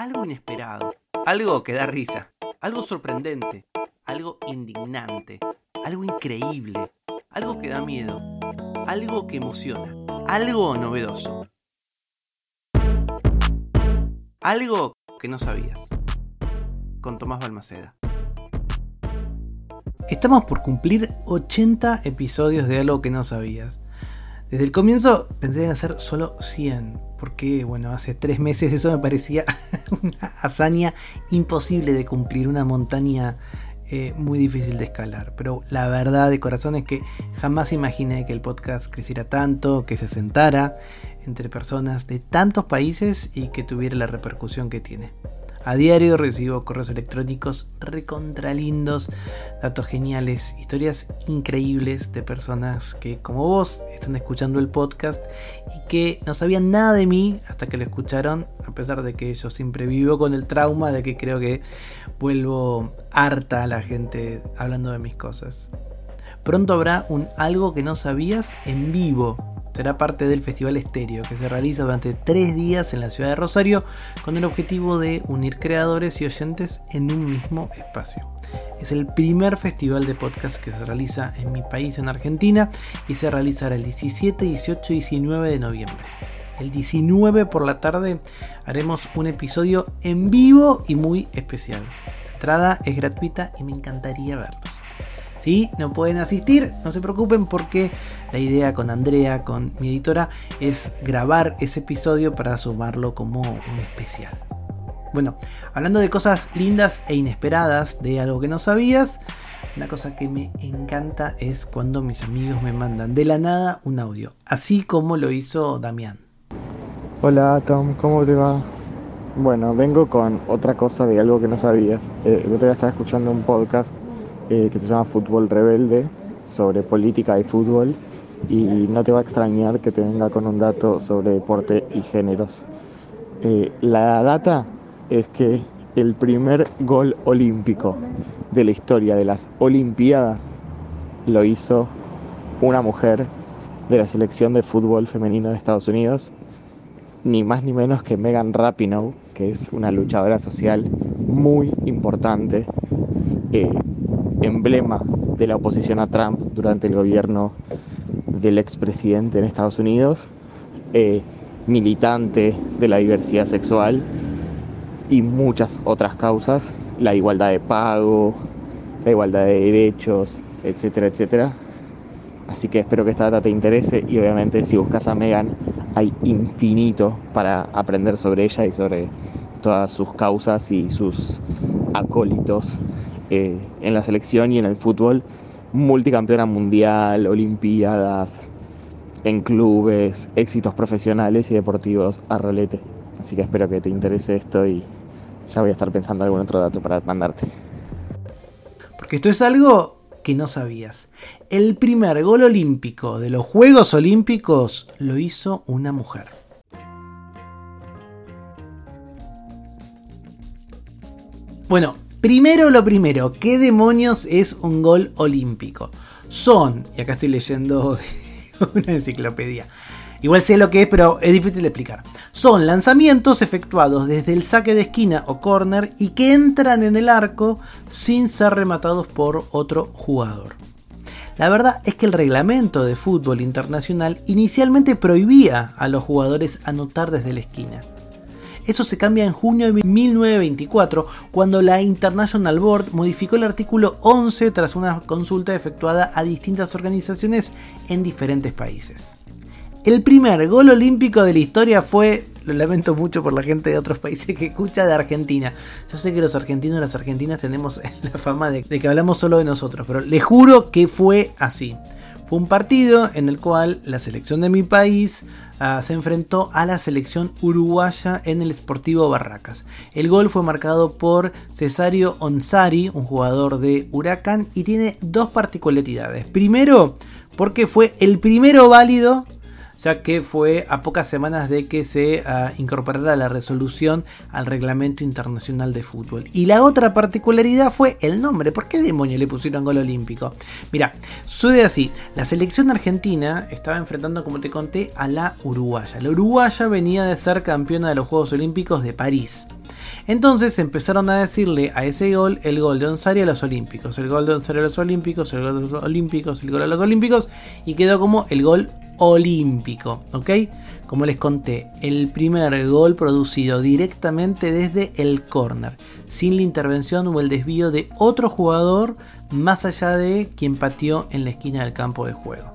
algo inesperado, algo que da risa, algo sorprendente, algo indignante, algo increíble, algo que da miedo, algo que emociona, algo novedoso. Algo que no sabías. Con Tomás Balmaceda. Estamos por cumplir 80 episodios de algo que no sabías. Desde el comienzo pensé en hacer solo 100, porque bueno, hace tres meses eso me parecía una hazaña imposible de cumplir, una montaña eh, muy difícil de escalar. Pero la verdad de corazón es que jamás imaginé que el podcast creciera tanto, que se sentara entre personas de tantos países y que tuviera la repercusión que tiene. A diario recibo correos electrónicos recontralindos, datos geniales, historias increíbles de personas que, como vos, están escuchando el podcast y que no sabían nada de mí hasta que lo escucharon, a pesar de que yo siempre vivo con el trauma de que creo que vuelvo harta a la gente hablando de mis cosas. Pronto habrá un algo que no sabías en vivo será parte del Festival Estéreo, que se realiza durante tres días en la ciudad de Rosario con el objetivo de unir creadores y oyentes en un mismo espacio. Es el primer festival de podcast que se realiza en mi país, en Argentina, y se realizará el 17, 18 y 19 de noviembre. El 19 por la tarde haremos un episodio en vivo y muy especial. La entrada es gratuita y me encantaría verlos. Si no pueden asistir, no se preocupen porque la idea con Andrea, con mi editora, es grabar ese episodio para sumarlo como un especial. Bueno, hablando de cosas lindas e inesperadas, de algo que no sabías, una cosa que me encanta es cuando mis amigos me mandan de la nada un audio, así como lo hizo Damián. Hola Tom, ¿cómo te va? Bueno, vengo con otra cosa de algo que no sabías. Eh, el otro día estaba escuchando un podcast eh, que se llama Fútbol Rebelde, sobre política y fútbol, y no te va a extrañar que te venga con un dato sobre deporte y géneros. Eh, la data es que el primer gol olímpico de la historia de las Olimpiadas lo hizo una mujer de la selección de fútbol femenino de Estados Unidos, ni más ni menos que Megan Rapinoe, que es una luchadora social muy importante, eh, emblema de la oposición a Trump durante el gobierno del expresidente en Estados Unidos, eh, militante de la diversidad sexual y muchas otras causas, la igualdad de pago, la igualdad de derechos, etcétera, etcétera. Así que espero que esta data te interese y obviamente si buscas a Megan hay infinito para aprender sobre ella y sobre todas sus causas y sus acólitos en la selección y en el fútbol, multicampeona mundial, olimpiadas, en clubes, éxitos profesionales y deportivos a rolete. Así que espero que te interese esto y ya voy a estar pensando algún otro dato para mandarte. Porque esto es algo que no sabías. El primer gol olímpico de los Juegos Olímpicos lo hizo una mujer. Bueno, Primero lo primero, ¿qué demonios es un gol olímpico? Son, y acá estoy leyendo una enciclopedia, igual sé lo que es, pero es difícil de explicar. Son lanzamientos efectuados desde el saque de esquina o corner y que entran en el arco sin ser rematados por otro jugador. La verdad es que el reglamento de fútbol internacional inicialmente prohibía a los jugadores anotar desde la esquina. Eso se cambia en junio de 1924, cuando la International Board modificó el artículo 11 tras una consulta efectuada a distintas organizaciones en diferentes países. El primer gol olímpico de la historia fue, lo lamento mucho por la gente de otros países que escucha, de Argentina. Yo sé que los argentinos y las argentinas tenemos la fama de, que hablamos solo de nosotros, pero les juro que fue así. Fue un partido en el cual la selección de mi país ah, se enfrentó a la selección uruguaya en el Sportivo Barracas. El gol fue marcado por Cesario Onsari, un jugador de Huracán, y tiene dos particularidades. Primero, porque fue el primero válido ya que fue a pocas semanas de que se ah, incorporara la resolución al reglamento internacional de fútbol. Y la otra particularidad fue el nombre. ¿Por qué demonio le pusieron gol olímpico? Mira, sucede así. La selección argentina estaba enfrentando, como te conté, a la uruguaya. La uruguaya venía de ser campeona de los Juegos Olímpicos de París. Entonces empezaron a decirle a ese gol el gol de Onsari a los Olímpicos, el gol de Onsari a los Olímpicos, el gol de los Olímpicos, el gol a los Olímpicos y quedó como el gol olímpico, ¿ok? Como les conté, el primer gol producido directamente desde el córner, sin la intervención o el desvío de otro jugador más allá de quien pateó en la esquina del campo de juego.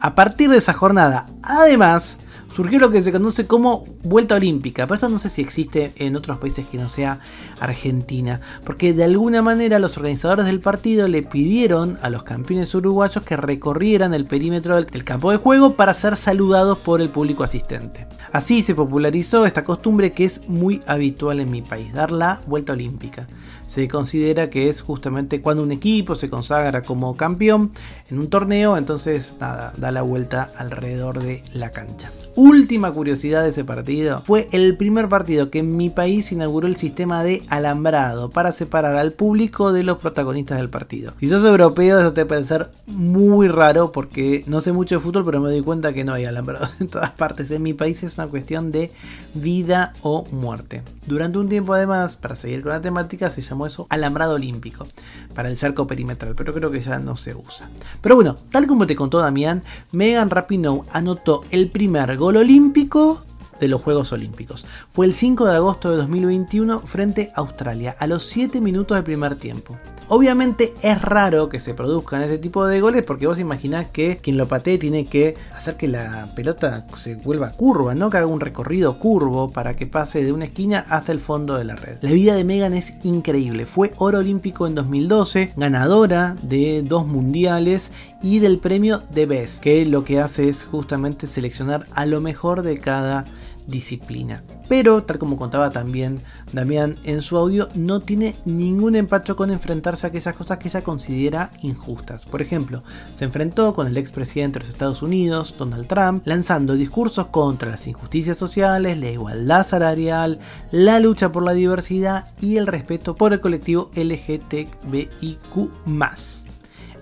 A partir de esa jornada, además, surgió lo que se conoce como vuelta olímpica, pero esto no sé si existe en otros países que no sea Argentina, porque de alguna manera los organizadores del partido le pidieron a los campeones uruguayos que recorrieran el perímetro del campo de juego para ser saludados por el público asistente. Así se popularizó esta costumbre que es muy habitual en mi país, dar la vuelta olímpica se considera que es justamente cuando un equipo se consagra como campeón en un torneo, entonces nada, da la vuelta alrededor de la cancha. Última curiosidad de ese partido, fue el primer partido que en mi país inauguró el sistema de alambrado para separar al público de los protagonistas del partido. Si sos europeo eso te puede parecer muy raro porque no sé mucho de fútbol pero me doy cuenta que no hay alambrado en todas partes. En mi país es una cuestión de vida o muerte. Durante un tiempo además, para seguir con la temática, se llamó eso alambrado olímpico para el cerco perimetral, pero creo que ya no se usa. Pero bueno, tal como te contó Damián, Megan Rapinoe anotó el primer gol olímpico de los Juegos Olímpicos. Fue el 5 de agosto de 2021 frente a Australia, a los 7 minutos del primer tiempo. Obviamente es raro que se produzcan este tipo de goles porque vos imaginás que quien lo patee tiene que hacer que la pelota se vuelva curva, ¿no? Que haga un recorrido curvo para que pase de una esquina hasta el fondo de la red. La vida de Megan es increíble. Fue oro olímpico en 2012, ganadora de dos mundiales y del premio de Best, que lo que hace es justamente seleccionar a lo mejor de cada disciplina. Pero, tal como contaba también Damián en su audio, no tiene ningún empacho con enfrentarse a aquellas cosas que ella considera injustas. Por ejemplo, se enfrentó con el expresidente de los Estados Unidos, Donald Trump, lanzando discursos contra las injusticias sociales, la igualdad salarial, la lucha por la diversidad y el respeto por el colectivo LGTBIQ.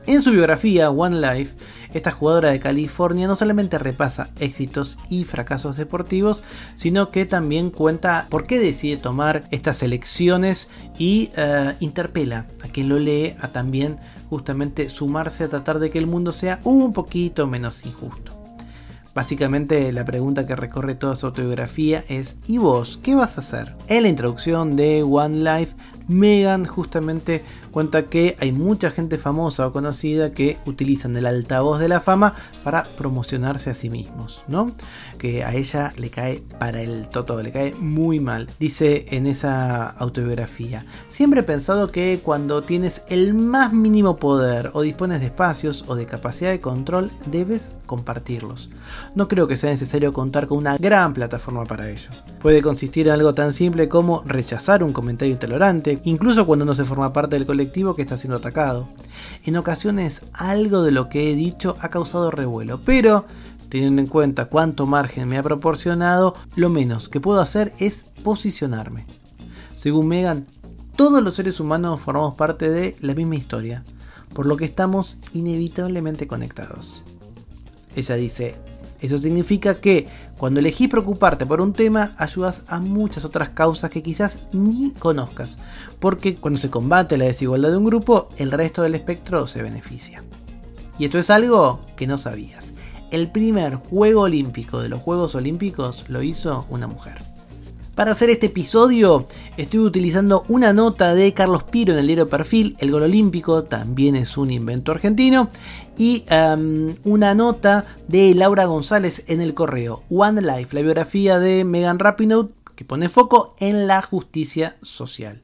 En su biografía, One Life, esta jugadora de California no solamente repasa éxitos y fracasos deportivos, sino que también cuenta por qué decide tomar estas elecciones y eh, interpela a quien lo lee a también justamente sumarse a tratar de que el mundo sea un poquito menos injusto. Básicamente la pregunta que recorre toda su autobiografía es ¿y vos qué vas a hacer? En la introducción de One Life Megan justamente cuenta que hay mucha gente famosa o conocida que utilizan el altavoz de la fama para promocionarse a sí mismos, ¿no? Que a ella le cae para el toto, le cae muy mal. Dice en esa autobiografía, siempre he pensado que cuando tienes el más mínimo poder o dispones de espacios o de capacidad de control, debes compartirlos. No creo que sea necesario contar con una gran plataforma para ello. Puede consistir en algo tan simple como rechazar un comentario intolerante, incluso cuando no se forma parte del colectivo que está siendo atacado. En ocasiones algo de lo que he dicho ha causado revuelo, pero teniendo en cuenta cuánto margen me ha proporcionado, lo menos que puedo hacer es posicionarme. Según Megan, todos los seres humanos formamos parte de la misma historia, por lo que estamos inevitablemente conectados. Ella dice, eso significa que cuando elegís preocuparte por un tema, ayudas a muchas otras causas que quizás ni conozcas, porque cuando se combate la desigualdad de un grupo, el resto del espectro se beneficia. Y esto es algo que no sabías. El primer juego olímpico de los Juegos Olímpicos lo hizo una mujer. Para hacer este episodio estoy utilizando una nota de Carlos Piro en el diario Perfil, el gol olímpico también es un invento argentino, y em, una nota de Laura González en el correo One Life, la biografía de Megan Rapinoe que pone foco en la justicia social.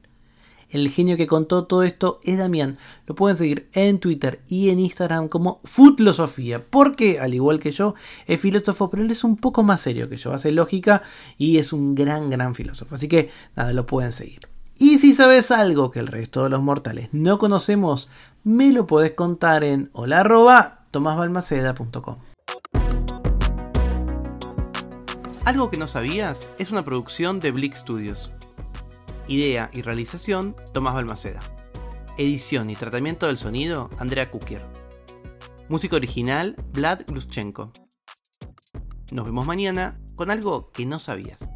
El genio que contó todo esto es Damián. Lo pueden seguir en Twitter y en Instagram como Footlosofía. Porque, al igual que yo, es filósofo, pero él es un poco más serio que yo. Hace lógica y es un gran, gran filósofo. Así que, nada, lo pueden seguir. Y si sabes algo que el resto de los mortales no conocemos, me lo podés contar en hola Algo que no sabías es una producción de Blick Studios. Idea y realización, Tomás Balmaceda. Edición y tratamiento del sonido, Andrea Kukier. Música original, Vlad Gluschenko. Nos vemos mañana con algo que no sabías.